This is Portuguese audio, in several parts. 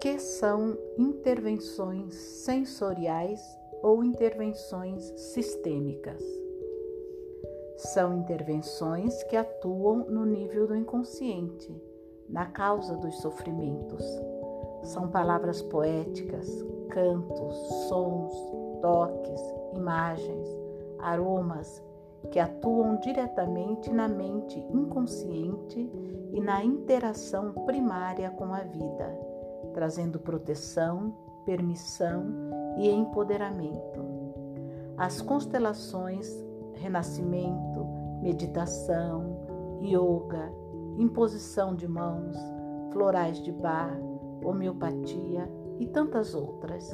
que são intervenções sensoriais ou intervenções sistêmicas? São intervenções que atuam no nível do inconsciente, na causa dos sofrimentos. São palavras poéticas, cantos, sons, toques, imagens, aromas que atuam diretamente na mente inconsciente e na interação primária com a vida, trazendo proteção, permissão e empoderamento. As constelações, renascimento, meditação, yoga, imposição de mãos, florais de bar, homeopatia e tantas outras.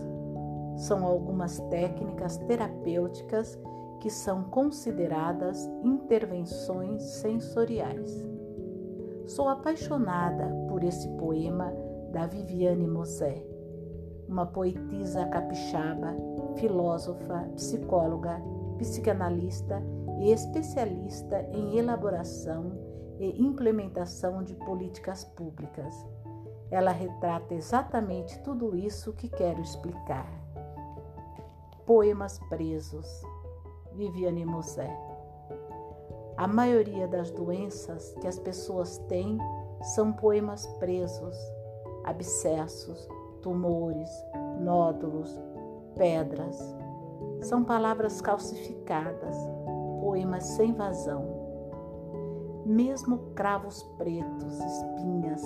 São algumas técnicas terapêuticas que são consideradas intervenções sensoriais. Sou apaixonada por esse poema da Viviane Mosé, uma poetisa capixaba, filósofa, psicóloga, psicanalista e especialista em elaboração e implementação de políticas públicas. Ela retrata exatamente tudo isso que quero explicar. Poemas presos. Viviane Mosé. A maioria das doenças que as pessoas têm são poemas presos, abscessos, tumores, nódulos, pedras. São palavras calcificadas, poemas sem vazão. Mesmo cravos pretos, espinhas,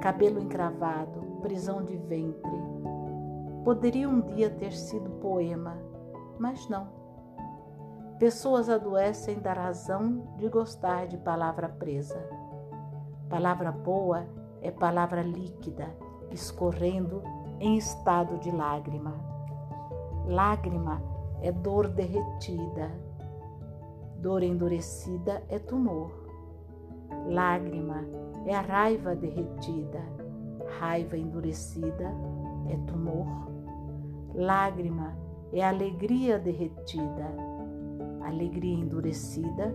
cabelo encravado, prisão de ventre, poderia um dia ter sido poema, mas não. Pessoas adoecem da razão de gostar de palavra presa. Palavra boa é palavra líquida, escorrendo em estado de lágrima. Lágrima é dor derretida. Dor endurecida é tumor. Lágrima é a raiva derretida. Raiva endurecida é tumor. Lágrima é alegria derretida Alegria endurecida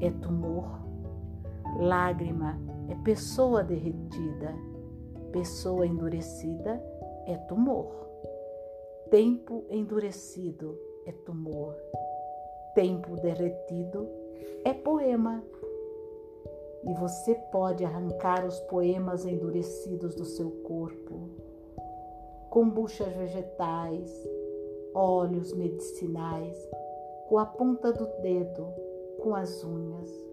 é tumor. Lágrima é pessoa derretida. Pessoa endurecida é tumor. Tempo endurecido é tumor. Tempo derretido é poema. E você pode arrancar os poemas endurecidos do seu corpo, kombuchas vegetais, óleos medicinais, com a ponta do dedo, com as unhas.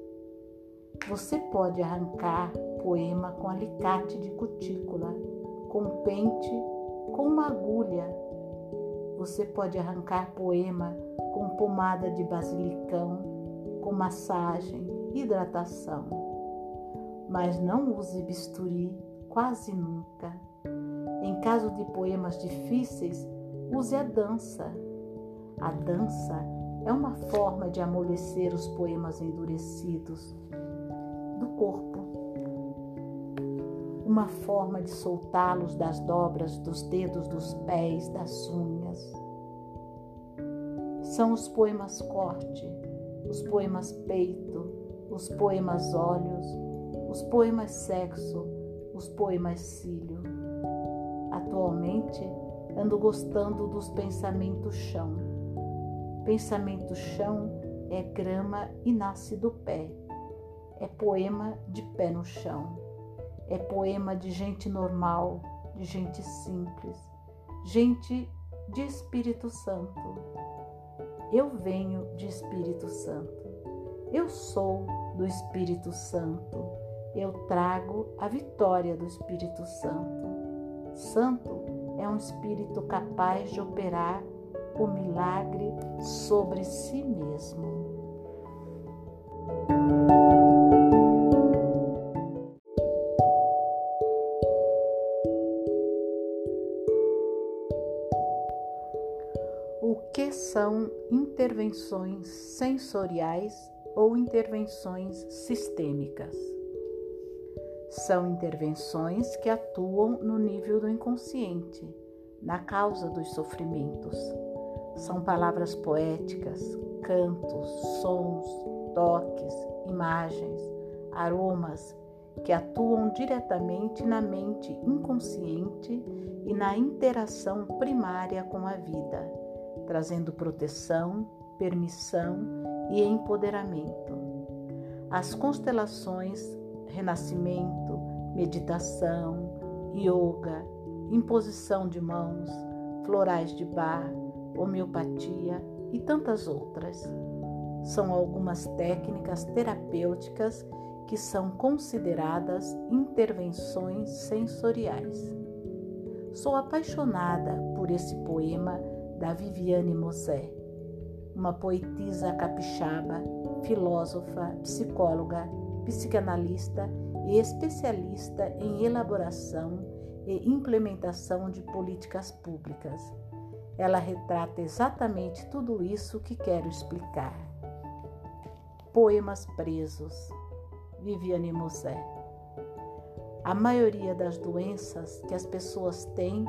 Você pode arrancar poema com alicate de cutícula, com pente, com uma agulha. Você pode arrancar poema com pomada de basilicão, com massagem, hidratação. Mas não use bisturi quase nunca. Em caso de poemas difíceis, use a dança. A dança é uma forma de amolecer os poemas endurecidos do corpo, uma forma de soltá-los das dobras dos dedos dos pés, das unhas. São os poemas corte, os poemas peito, os poemas olhos, os poemas sexo, os poemas cílio. Atualmente ando gostando dos pensamentos chão Pensamento chão é grama e nasce do pé. É poema de pé no chão. É poema de gente normal, de gente simples, gente de Espírito Santo. Eu venho de Espírito Santo. Eu sou do Espírito Santo. Eu trago a vitória do Espírito Santo. Santo é um espírito capaz de operar o milagre sobre si mesmo. Que são intervenções sensoriais ou intervenções sistêmicas? São intervenções que atuam no nível do inconsciente, na causa dos sofrimentos são palavras poéticas, cantos, sons, toques, imagens, aromas que atuam diretamente na mente inconsciente e na interação primária com a vida, trazendo proteção, permissão e empoderamento. As constelações, renascimento, meditação, yoga, imposição de mãos, florais de bar, homeopatia e tantas outras. São algumas técnicas terapêuticas que são consideradas intervenções sensoriais. Sou apaixonada por esse poema da Viviane Mosé, uma poetisa capixaba, filósofa, psicóloga, psicanalista e especialista em elaboração e implementação de políticas públicas. Ela retrata exatamente tudo isso que quero explicar. Poemas presos. Viviane Mosé. A maioria das doenças que as pessoas têm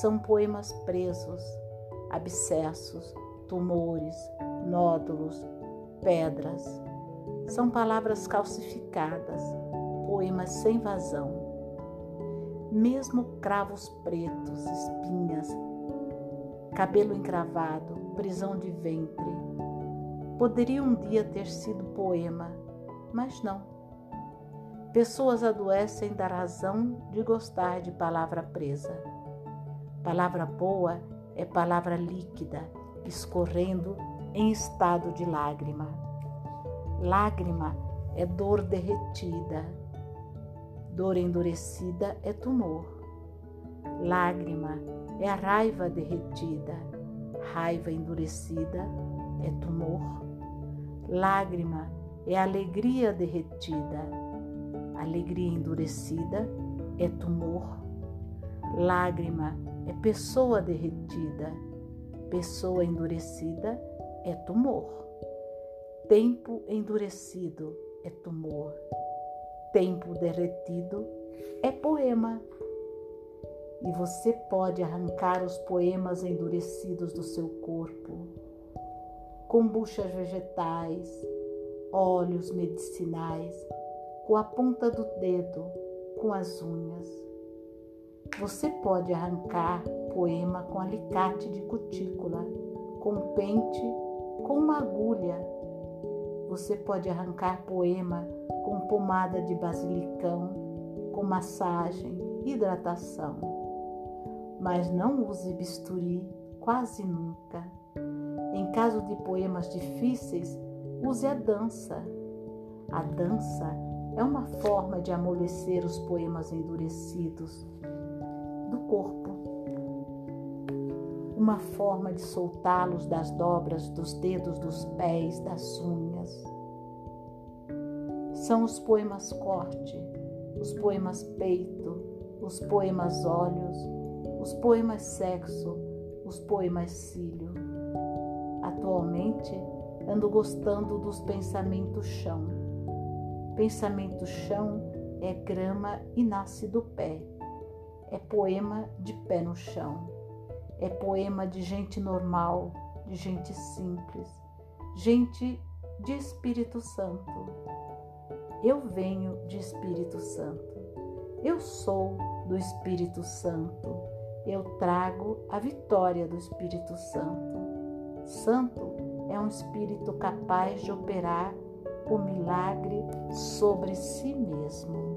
são poemas presos, abscessos, tumores, nódulos, pedras. São palavras calcificadas, poemas sem vazão. Mesmo cravos pretos, espinhas, cabelo encravado, prisão de ventre, poderia um dia ter sido poema, mas não. Pessoas adoecem da razão de gostar de palavra presa. Palavra boa é palavra líquida, escorrendo em estado de lágrima. Lágrima é dor derretida. Dor endurecida é tumor. Lágrima é a raiva derretida. Raiva endurecida é tumor. Lágrima é alegria derretida. Alegria endurecida é tumor. Lágrima é pessoa derretida. Pessoa endurecida é tumor. Tempo endurecido é tumor. Tempo derretido é poema. E você pode arrancar os poemas endurecidos do seu corpo, kombuchas vegetais, óleos medicinais, com a ponta do dedo, com as unhas. Você pode arrancar poema com alicate de cutícula, com pente, com uma agulha. Você pode arrancar poema com pomada de basilicão, com massagem, hidratação. Mas não use bisturi quase nunca. Em caso de poemas difíceis, use a dança. A dança é uma forma de amolecer os poemas endurecidos do corpo, uma forma de soltá-los das dobras dos dedos dos pés, das unhas. São os poemas corte, os poemas peito, os poemas olhos, os poemas sexo, os poemas cílio. Atualmente, ando gostando dos pensamentos chão. Pensamento chão é grama e nasce do pé. É poema de pé no chão. É poema de gente normal, de gente simples, gente de Espírito Santo. Eu venho de Espírito Santo. Eu sou do Espírito Santo. Eu trago a vitória do Espírito Santo. Santo é um espírito capaz de operar o milagre sobre si mesmo.